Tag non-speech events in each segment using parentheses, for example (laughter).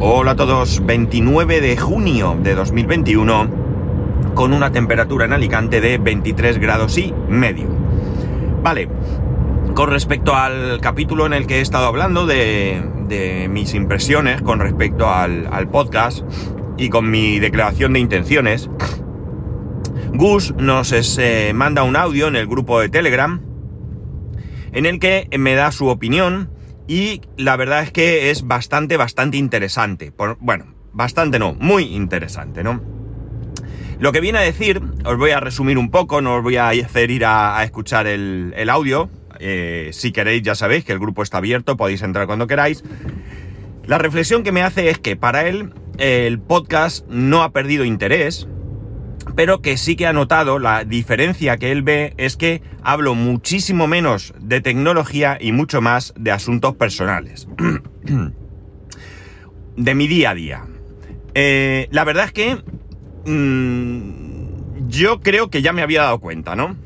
Hola a todos, 29 de junio de 2021 con una temperatura en Alicante de 23 grados y medio. Vale, con respecto al capítulo en el que he estado hablando de, mis impresiones con respecto al, podcast y con mi declaración de intenciones, Gus nos eh, manda un audio en el grupo de Telegram en el que me da su opinión y la verdad es que es bastante, bastante interesante. bueno, bastante no, muy interesante, ¿no? Lo que viene a decir, os voy a resumir un poco, no os voy a hacer ir a, escuchar el, audio. Eh, si queréis, ya sabéis que el grupo está abierto, podéis entrar cuando queráis. La reflexión que me hace es que para él el podcast no ha perdido interés, pero que sí que ha notado la diferencia que él ve es que hablo muchísimo menos de tecnología y mucho más de asuntos personales. (clears throat) de mi día a día. Eh, la verdad es que mm, yo creo que ya me había dado cuenta, ¿no?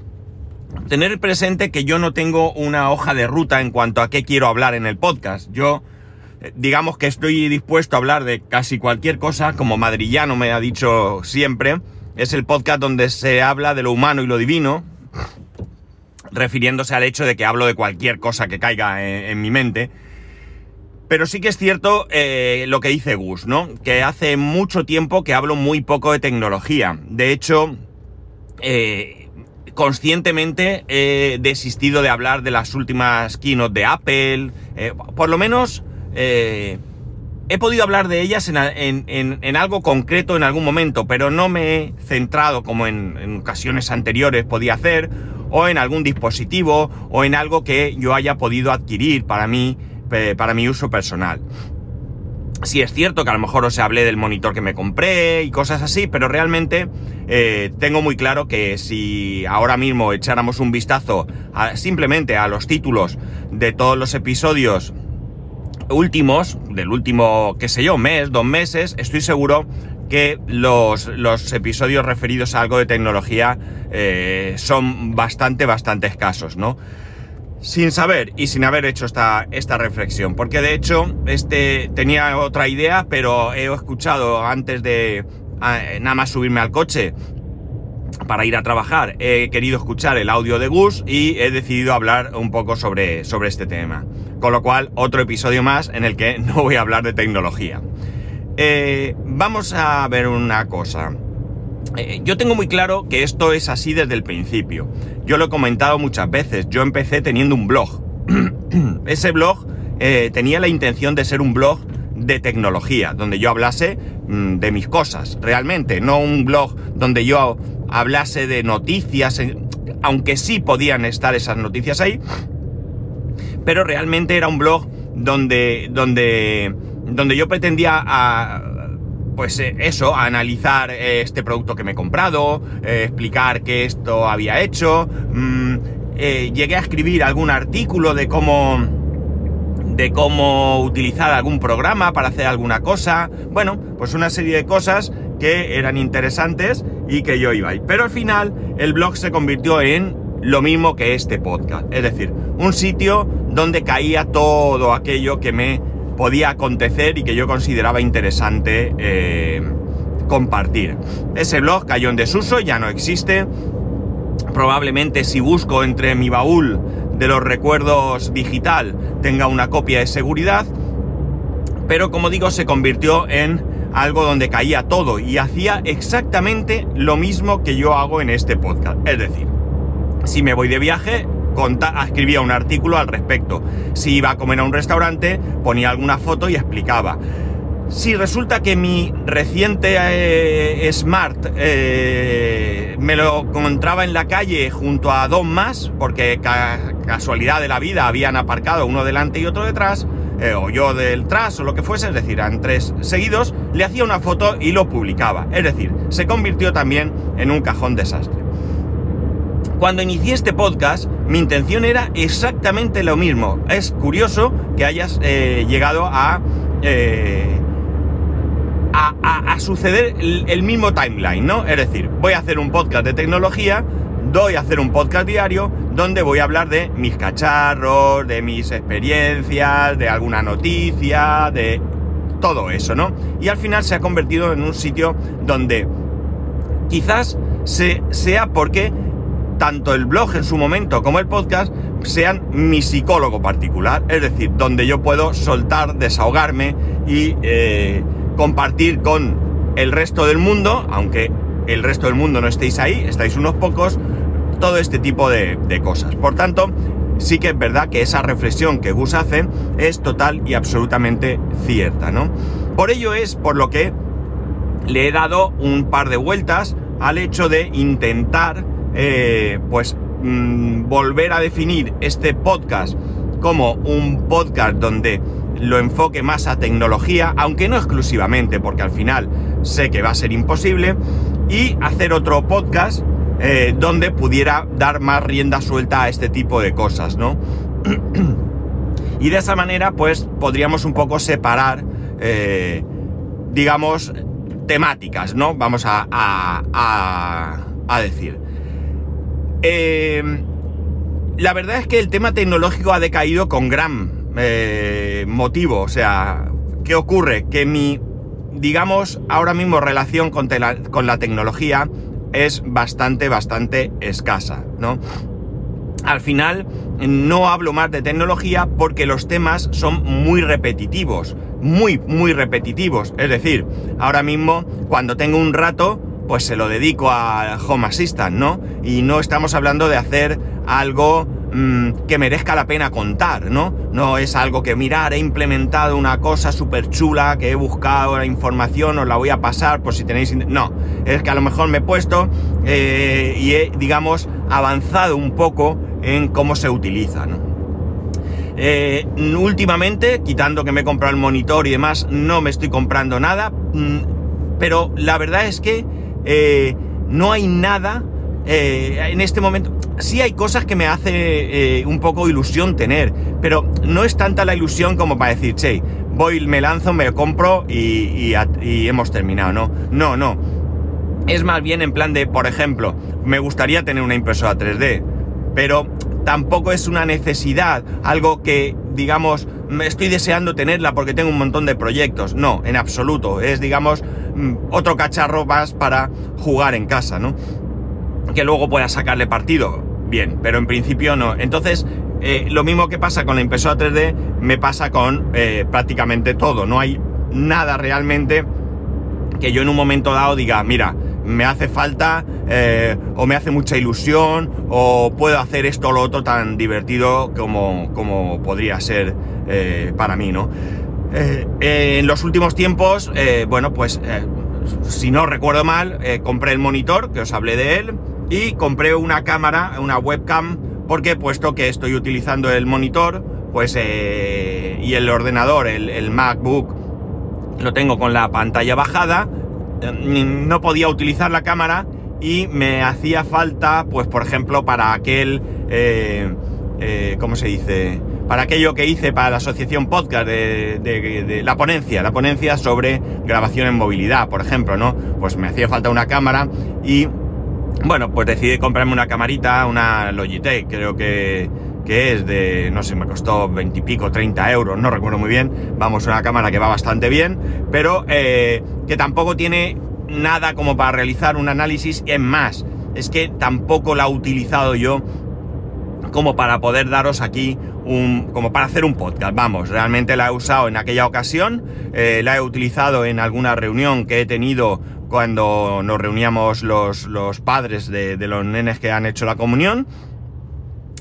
Tener presente que yo no tengo una hoja de ruta en cuanto a qué quiero hablar en el podcast. Yo, eh, digamos que estoy dispuesto a hablar de casi cualquier cosa, como Madrillano me ha dicho siempre, es el podcast donde se habla de lo humano y lo divino, refiriéndose al hecho de que hablo de cualquier cosa que caiga en, mi mente. Pero sí que es cierto eh, lo que dice Gus, ¿no? Que hace mucho tiempo que hablo muy poco de tecnología. De hecho, eh, conscientemente he desistido de hablar de las últimas keynote de Apple. Eh, por lo menos he podido hablar de ellas en, algo concreto en algún momento, pero no me he centrado como en, ocasiones anteriores podía hacer, o en algún dispositivo, o en algo que yo haya podido adquirir para mí, para mi uso personal. Sí es cierto que a lo mejor os hablé del monitor que me compré y cosas así, pero realmente eh, tengo muy claro que si ahora mismo echáramos un vistazo simplemente a los títulos de todos los episodios últimos, del último, qué sé yo, mes, dos meses, estoy seguro que los, los episodios referidos a algo de tecnología eh, son bastante, bastante escasos, ¿no? Sin saber y sin haber hecho esta, esta reflexión, porque de hecho este tenía otra idea, pero he escuchado antes de nada más subirme al coche para ir a trabajar, he querido escuchar el audio de Gus y he decidido hablar un poco sobre, sobre este tema. Con lo cual, otro episodio más en el que (laughs) no voy a hablar de tecnología. Eh, vamos a ver una cosa. Eh, yo tengo muy claro que esto es así desde el principio. Yo lo he comentado muchas veces. Yo empecé teniendo un blog. (clears throat) Ese blog eh, tenía la intención de ser un blog de tecnología, donde yo hablase mm, de mis cosas, realmente, no un blog donde yo hablase de noticias, aunque sí podían estar esas noticias ahí, pero realmente era un blog donde, donde, donde yo pretendía a, pues eh, eso, analizar eh, este producto que me he comprado, eh, explicar qué esto había hecho, mm, llegué a escribir algún artículo de cómo de cómo utilizar algún programa para hacer alguna cosa, bueno, pues una serie de cosas que eran interesantes y que yo iba. Pero al final el blog se convirtió en lo mismo que este podcast, es decir, un sitio donde caía todo aquello que me podía acontecer y que yo consideraba interesante eh, compartir. Ese blog cayó en desuso, ya no existe. Probablemente si busco entre mi baúl de los recuerdos digital tenga una copia de seguridad. Pero como digo, se convirtió en algo donde caía todo y hacía exactamente lo mismo que yo hago en este podcast. Es decir, si me voy de viaje, escribía un artículo al respecto. Si iba a comer a un restaurante, ponía alguna foto y explicaba. Si resulta que mi reciente eh, Smart eh, me lo encontraba en la calle junto a dos más, porque casualidad de la vida habían aparcado uno delante y otro detrás, eh, o yo del tras o lo que fuese, es decir, eran tres seguidos, le hacía una foto y lo publicaba. Es decir, se convirtió también en un cajón desastre. Cuando inicié este podcast, mi intención era exactamente lo mismo. Es curioso que hayas eh, llegado eh, a, a, suceder el, mismo timeline, ¿no? Es decir, voy a hacer un podcast de tecnología, doy a hacer un podcast diario donde voy a hablar de mis cacharros, de mis experiencias, de alguna noticia, de todo eso, ¿no? Y al final se ha convertido en un sitio donde quizás se, sea porque tanto el blog en su momento como el podcast sean mi psicólogo particular, es decir, donde yo puedo soltar, desahogarme y eh, compartir con el resto del mundo, aunque el resto del mundo no estéis ahí, estáis unos pocos, todo este tipo de, cosas. Por tanto, sí que es verdad que esa reflexión que Gus hace es total y absolutamente cierta, ¿no? Por ello es por lo que le he dado un par de vueltas al hecho de intentar, eh, pues, mm, volver a definir este podcast como un podcast donde lo enfoque más a tecnología, aunque no exclusivamente, porque al final sé que va a ser imposible, y hacer otro podcast eh, donde pudiera dar más rienda suelta a este tipo de cosas, ¿no? (clears throat) y de esa manera, pues podríamos un poco separar, eh, digamos, temáticas, ¿no? Vamos a, a, decir. Eh, la verdad es que el tema tecnológico ha decaído con gran motivo. O sea, ¿qué ocurre? Que mi digamos, ahora mismo relación con, con la tecnología es bastante, bastante escasa, ¿no? Al final no hablo más de tecnología porque los temas son muy repetitivos, muy, muy repetitivos. Es decir, ahora mismo cuando tengo un rato, pues se lo dedico a Home Assistant, ¿no? Y no estamos hablando de hacer algo Mm, que merezca la pena contar, ¿no? No es algo que mirar, he implementado una cosa súper chula, que he buscado la información, os la voy a pasar por si tenéis... No, es que a lo mejor me he puesto eh, y he, digamos, avanzado un poco en cómo se utiliza. Eh, últimamente, quitando que me he comprado el monitor y demás, no me estoy comprando nada, mm, pero la verdad es que eh, no hay nada en este momento sí hay cosas que me hace eh, un poco ilusión tener, pero no es tanta la ilusión como para decir, che, voy, me lanzo, me compro y, hemos terminado, ¿no? No, no. Es más bien en plan de, por ejemplo, me gustaría tener una impresora 3D, pero tampoco es una necesidad, algo que, digamos, estoy deseando tenerla porque tengo un montón de proyectos. No, en absoluto. Es, digamos, mm, otro cacharro más para jugar en casa, ¿no? Que luego pueda sacarle partido bien, pero en principio no. Entonces, eh, lo mismo que pasa con la impresora 3D, me pasa con eh, prácticamente todo. No hay nada realmente que yo en un momento dado diga, mira, me hace falta eh, o me hace mucha ilusión o puedo hacer esto o lo otro tan divertido como, como podría ser para mí, ¿no? en los últimos tiempos, bueno, pues si no recuerdo mal, compré el monitor, que os hablé de él, y compré una cámara, una webcam, porque puesto que estoy utilizando el monitor, pues eh, y el ordenador, el, MacBook, lo tengo con la pantalla bajada, mm, no podía utilizar la cámara y me hacía falta, pues por ejemplo, para aquel, eh, eh, ¿cómo se dice? Para aquello que hice para la asociación podcast de, de, la ponencia, la ponencia sobre grabación en movilidad, por ejemplo, ¿no? Pues me hacía falta una cámara y bueno, pues decidí comprarme una camarita, una Logitech, creo que, es de, no sé, me costó 20 y pico, 30 euros, no recuerdo muy bien. Vamos, una cámara que va bastante bien, pero eh, que tampoco tiene nada como para realizar un análisis. Es más, es que tampoco la he utilizado yo como para poder daros aquí un, como para hacer un podcast. Vamos, realmente la he usado en aquella ocasión, eh, la he utilizado en alguna reunión que he tenido cuando nos reuníamos los, padres de, los nenes que han hecho la comunión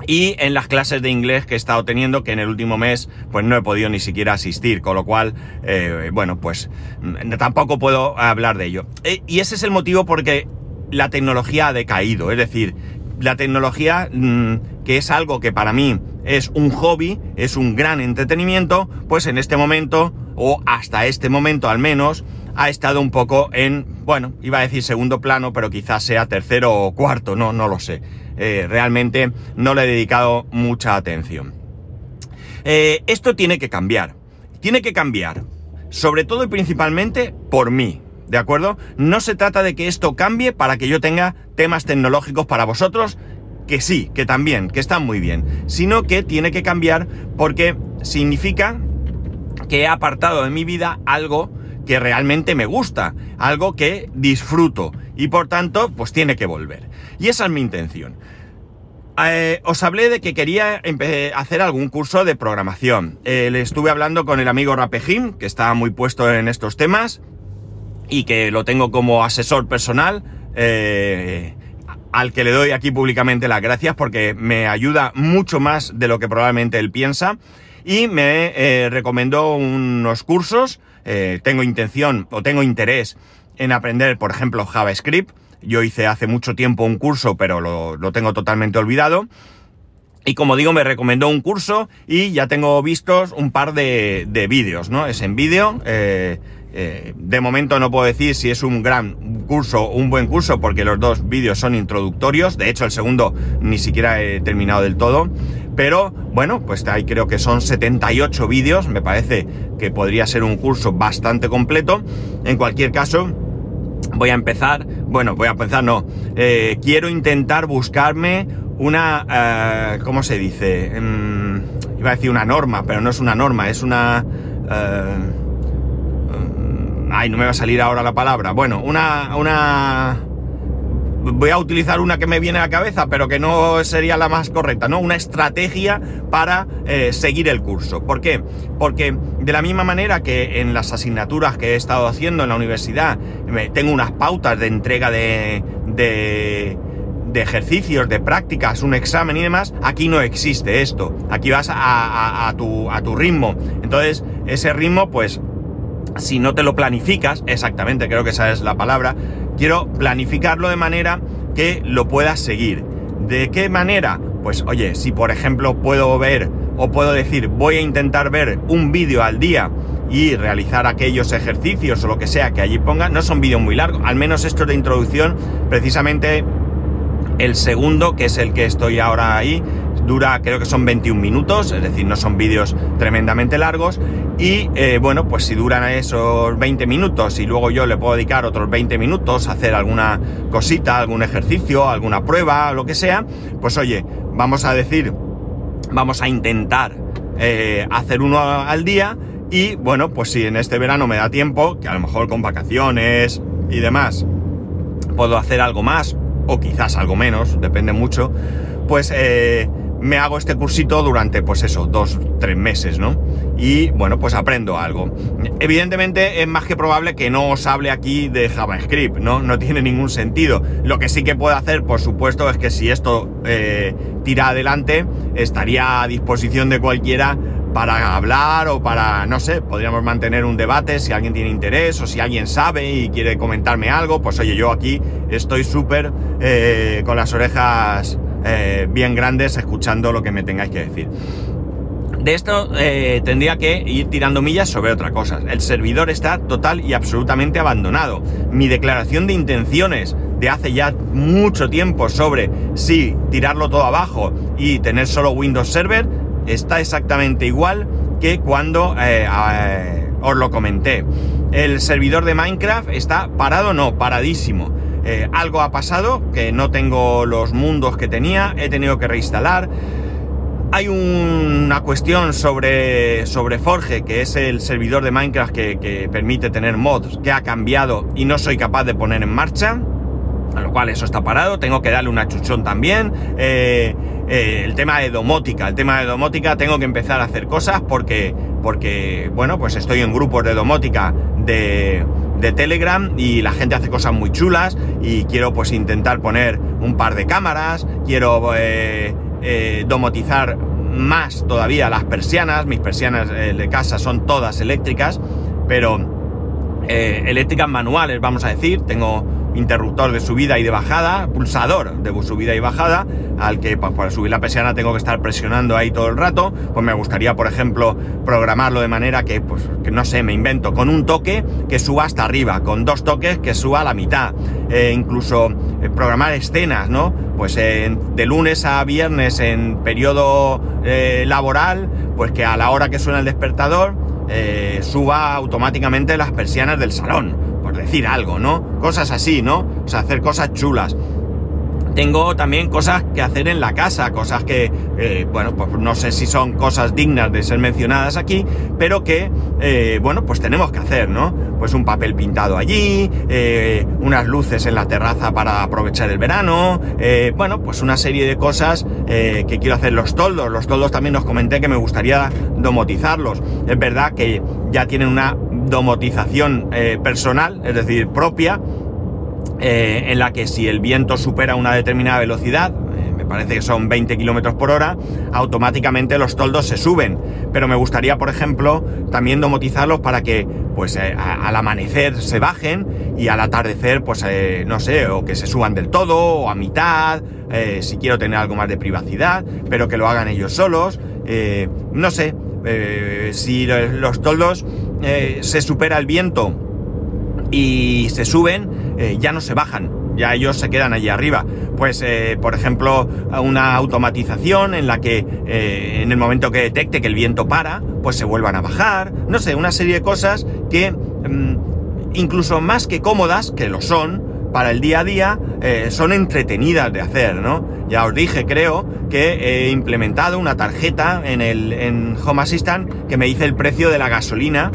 y en las clases de inglés que he estado teniendo, que en el último mes pues no he podido ni siquiera asistir, con lo cual, eh, bueno, pues mm, tampoco puedo hablar de ello. E, y ese es el motivo porque la tecnología ha decaído, es decir, la tecnología, mm, que es algo que para mí es un hobby, es un gran entretenimiento, pues en este momento, o hasta este momento al menos, ha estado un poco en, bueno, iba a decir segundo plano, pero quizás sea tercero o cuarto, no, no lo sé. Eh, realmente no le he dedicado mucha atención. Eh, esto tiene que cambiar. Tiene que cambiar. Sobre todo y principalmente por mí. ¿De acuerdo? No se trata de que esto cambie para que yo tenga temas tecnológicos para vosotros, que sí, que también, que están muy bien, sino que tiene que cambiar porque significa que he apartado de mi vida algo que realmente me gusta, algo que disfruto y por tanto pues tiene que volver. Y esa es mi intención. Eh, os hablé de que quería hacer algún curso de programación. Eh, le estuve hablando con el amigo Rapejim, que está muy puesto en estos temas y que lo tengo como asesor personal, eh, al que le doy aquí públicamente las gracias porque me ayuda mucho más de lo que probablemente él piensa y me recomendó unos cursos. Tengo intención o tengo interés en aprender, por ejemplo, JavaScript yo hice hace mucho tiempo un curso, pero lo, tengo totalmente olvidado. Y como digo, me recomendó un curso y ya tengo vistos un par de, vídeos, ¿no? Es en vídeo. Eh, eh, de momento no puedo decir si es un gran curso un buen curso porque los dos vídeos son introductorios. De hecho, el segundo ni siquiera he terminado del todo. Pero bueno, pues ahí creo que son 78 vídeos. Me parece que podría ser un curso bastante completo. En cualquier caso, voy a empezar, bueno, voy a empezar, no, eh, quiero intentar buscarme una, eh, ¿cómo se dice? Mm, iba a decir una norma, pero no es una norma, es una... ay, no me va a salir ahora la palabra. Bueno, una, una voy a utilizar una que me viene a la cabeza, pero que no sería la más correcta, ¿no? Una estrategia para eh, seguir el curso. ¿Por qué? Porque de la misma manera que en las asignaturas que he estado haciendo en la universidad, tengo unas pautas de entrega de, de, ejercicios, de prácticas, un examen y demás, aquí no existe esto. Aquí vas a, tu, a tu ritmo. Entonces, ese ritmo, pues, si no te lo planificas, exactamente, creo que esa es la palabra, quiero planificarlo de manera que lo puedas seguir. ¿De qué manera? Pues oye, si por ejemplo puedo ver o puedo decir voy a intentar ver un vídeo al día y realizar aquellos ejercicios o lo que sea que allí ponga, no son vídeos muy largos, al menos estos de introducción, precisamente el segundo, que es el que estoy ahora ahí, dura creo que son 21 minutos, es decir, no son vídeos tremendamente largos. Y eh, bueno, pues si duran esos 20 minutos y luego yo le puedo dedicar otros 20 minutos a hacer alguna cosita, algún ejercicio, alguna prueba, lo que sea, pues oye, vamos a decir, vamos a intentar eh, hacer uno al día. Y bueno, pues si en este verano me da tiempo, que a lo mejor con vacaciones y demás, puedo hacer algo más, o quizás algo menos, depende mucho, pues eh, me hago este cursito durante, pues eso, dos, tres meses, ¿no? Y bueno, pues aprendo algo. Evidentemente es más que probable que no os hable aquí de JavaScript, ¿no? No tiene ningún sentido. Lo que sí que puedo hacer, por supuesto, es que si esto eh, tira adelante, estaría a disposición de cualquiera para hablar o para, no sé, podríamos mantener un debate si alguien tiene interés o si alguien sabe y quiere comentarme algo, pues oye, yo aquí estoy súper eh, con las orejas eh, bien grandes escuchando lo que me tengáis que decir. De esto eh, tendría que ir tirando millas sobre otra cosa. El servidor está total y absolutamente abandonado. Mi declaración de intenciones de hace ya mucho tiempo sobre si tirarlo todo abajo y tener solo Windows Server está exactamente igual que cuando eh, os lo comenté. El servidor de Minecraft está parado, no, paradísimo. Eh, algo ha pasado, que no tengo los mundos que tenía, he tenido que reinstalar. Hay una cuestión sobre, sobre Forge, que es el servidor de Minecraft que, permite tener mods, que ha cambiado y no soy capaz de poner en marcha. A lo cual eso está parado, tengo que darle una chuchón también. Eh, eh, el tema de domótica, el tema de domótica tengo que empezar a hacer cosas porque, porque bueno, pues estoy en grupos de domótica de, de Telegram y la gente hace cosas muy chulas y quiero pues intentar poner un par de cámaras, quiero eh, eh, domotizar más todavía las persianas, mis persianas eh, de casa son todas eléctricas, pero eléctricas manuales vamos a decir, tengo interruptor de subida y de bajada, pulsador de subida y bajada, al que para subir la persiana tengo que estar presionando ahí todo el rato, pues me gustaría, por ejemplo, programarlo de manera que, pues, que no sé, me invento, con un toque que suba hasta arriba, con dos toques que suba a la mitad, e incluso eh, programar escenas, ¿no? Pues de lunes a viernes en periodo eh, laboral, pues que a la hora que suena el despertador, eh, suba automáticamente las persianas del salón, por decir algo, ¿no? Cosas así, ¿no? O sea, hacer cosas chulas. Tengo también cosas que hacer en la casa, cosas que, eh, bueno, pues no sé si son cosas dignas de ser mencionadas aquí, pero que, eh, bueno, pues tenemos que hacer, ¿no? Pues un papel pintado allí, eh, unas luces en la terraza para aprovechar el verano, bueno, pues una serie de cosas que quiero hacer. Los toldos, los toldos también os comenté que me gustaría domotizarlos. Es verdad que ya tienen una domotización personal, es decir, propia, eh, en la que si el viento supera una determinada velocidad, eh, me parece que son 20 kilómetros por hora, automáticamente los toldos se suben. Pero me gustaría, por ejemplo, también domotizarlos para que, pues, eh, al amanecer se bajen y al atardecer, pues, no sé, o que se suban del todo o a mitad, si quiero tener algo más de privacidad, pero que lo hagan ellos solos. no sé, si los toldos se supera el viento y se suben, eh, ya no se bajan, ya ellos se quedan allí arriba. Pues, eh, por ejemplo, una automatización en la que eh, en el momento que detecte que el viento para, pues se vuelvan a bajar. No sé, una serie de cosas que, mm, incluso más que cómodas, que lo son, para el día a día, son entretenidas de hacer, ¿no? Ya os dije, creo, que he implementado una tarjeta en el en Home Assistant que me dice el precio de la gasolina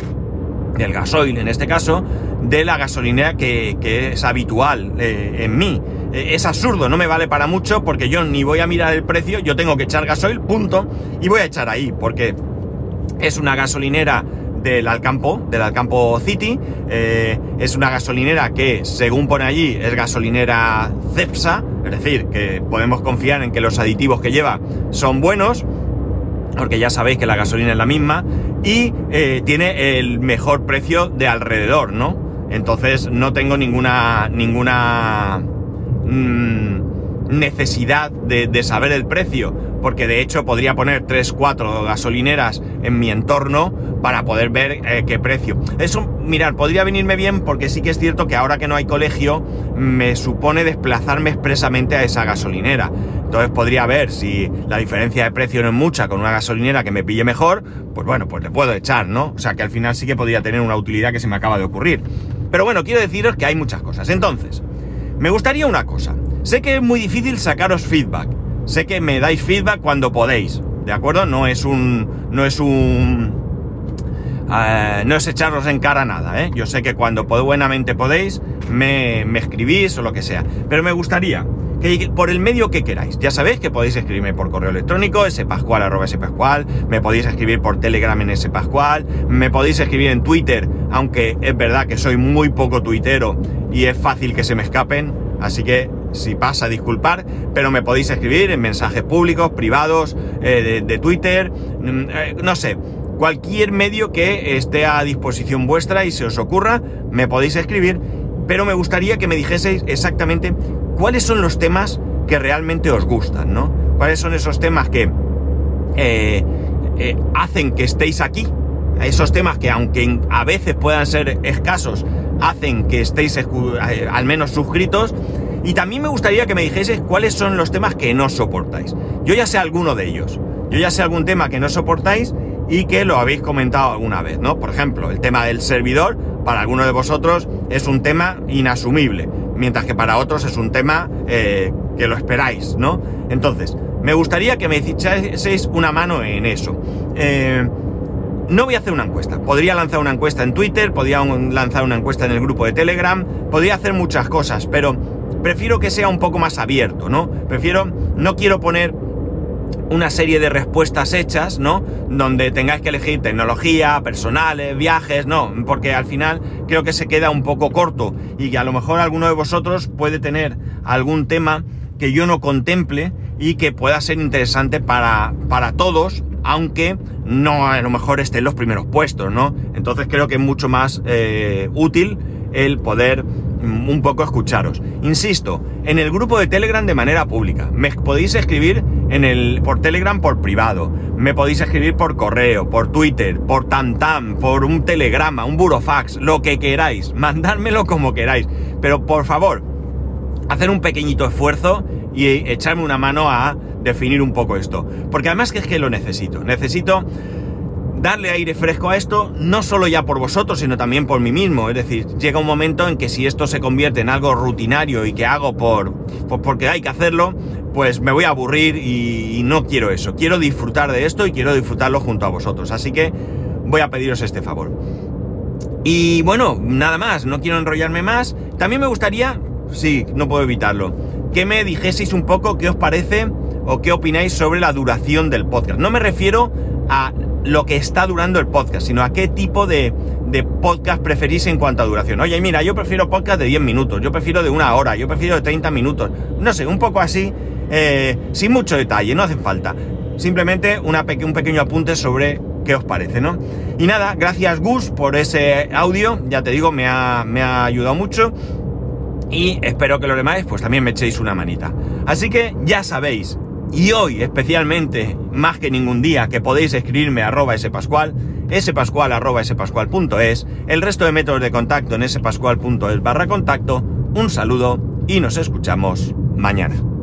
del gasoil en este caso, de la gasolinera que, es habitual eh, en mí. Eh, es absurdo, no me vale para mucho porque yo ni voy a mirar el precio, yo tengo que echar gasoil, punto, y voy a echar ahí, porque es una gasolinera del Alcampo, del Alcampo City, eh, es una gasolinera que, según pone allí, es gasolinera CEPSA, es decir, que podemos confiar en que los aditivos que lleva son buenos, porque ya sabéis que la gasolina es la misma, y tiene el mejor precio de alrededor, ¿no? Entonces no tengo ninguna, ninguna mm, necesidad de, saber el precio, porque de hecho podría poner 3, 4 gasolineras en mi entorno para poder ver eh, qué precio. Eso, mirar, podría venirme bien porque sí que es cierto que ahora que no hay colegio, me supone desplazarme expresamente a esa gasolinera. Entonces podría ver si la diferencia de precio no es mucha con una gasolinera que me pille mejor, pues bueno, pues le puedo echar, ¿no? O sea que al final sí que podría tener una utilidad que se me acaba de ocurrir. Pero bueno, quiero deciros que hay muchas cosas. Entonces, me gustaría una cosa. Sé que es muy difícil sacaros feedback. Sé que me dais feedback cuando podéis. ¿De acuerdo? No es un. No es un. Eh, no es echaros en cara nada, ¿eh? Yo sé que cuando buenamente podéis, me, me escribís o lo que sea. Pero me gustaría que por el medio que queráis. Ya sabéis que podéis escribirme por correo electrónico, spascual arroba me podéis escribir por Telegram en spascual, me podéis escribir en Twitter, aunque es verdad que soy muy poco tuitero y es fácil que se me escapen, así que si pasa, disculpar, pero me podéis escribir en mensajes públicos, privados, eh, de, Twitter, mm, eh, no sé, cualquier medio que esté a disposición vuestra y se os ocurra, me podéis escribir, pero me gustaría que me dijeseis exactamente cuáles son los temas que realmente os gustan, ¿no? ¿Cuáles son esos temas que eh, eh, hacen que estéis aquí? Esos temas que aunque a veces puedan ser escasos, hacen que estéis eh, al menos suscritos. Y también me gustaría que me dijeseis cuáles son los temas que no soportáis. Yo ya sé alguno de ellos. Yo ya sé algún tema que no soportáis y que lo habéis comentado alguna vez, ¿no? Por ejemplo, el tema del servidor, para alguno de vosotros es un tema inasumible mientras que para otros es un tema eh, que lo esperáis, ¿no? Entonces, me gustaría que me echaseis una mano en eso. Eh, no voy a hacer una encuesta. Podría lanzar una encuesta en Twitter, podría lanzar una encuesta en el grupo de Telegram, podría hacer muchas cosas, pero prefiero que sea un poco más abierto, ¿no? Prefiero, no quiero poner una serie de respuestas hechas, ¿no? Donde tengáis que elegir tecnología, personales, viajes, no, porque al final creo que se queda un poco corto y que a lo mejor alguno de vosotros puede tener algún tema que yo no contemple y que pueda ser interesante para, para todos, aunque no a lo mejor esté en los primeros puestos, ¿no? Entonces creo que es mucho más eh, útil el poder mm, un poco escucharos. Insisto, en el grupo de Telegram de manera pública. Me podéis escribir en el, por Telegram por privado. Me podéis escribir por correo, por Twitter, por Tantam, por un telegrama, un burofax, lo que queráis. Mandármelo como queráis. Pero por favor, hacer un pequeñito esfuerzo y echarme una mano a definir un poco esto. Porque además que es que lo necesito. Necesito darle aire fresco a esto, no solo ya por vosotros, sino también por mí mismo. Es decir, llega un momento en que si esto se convierte en algo rutinario y que hago por, por porque hay que hacerlo, pues me voy a aburrir y, y no quiero eso. Quiero disfrutar de esto y quiero disfrutarlo junto a vosotros. Así que voy a pediros este favor. Y bueno, nada más, no quiero enrollarme más. También me gustaría, sí, no puedo evitarlo, que me dijeseis un poco qué os parece o qué opináis sobre la duración del podcast. No me refiero a lo que está durando el podcast, sino a qué tipo de, de, podcast preferís en cuanto a duración. Oye, mira, yo prefiero podcast de 10 minutos, yo prefiero de una hora, yo prefiero de 30 minutos. No sé, un poco así, eh, sin mucho detalle, no hace falta. Simplemente un pequeño apunte sobre qué os parece, ¿no? Y nada, gracias Gus por ese audio, ya te digo, me ha, me ha ayudado mucho. Y espero que los demás pues también me echéis una manita. Así que ya sabéis, y hoy especialmente, más que ningún día, que podéis escribirme a arroba spascual, spascual arroba el resto de métodos de contacto en spascual.es barra contacto, un saludo y nos escuchamos mañana.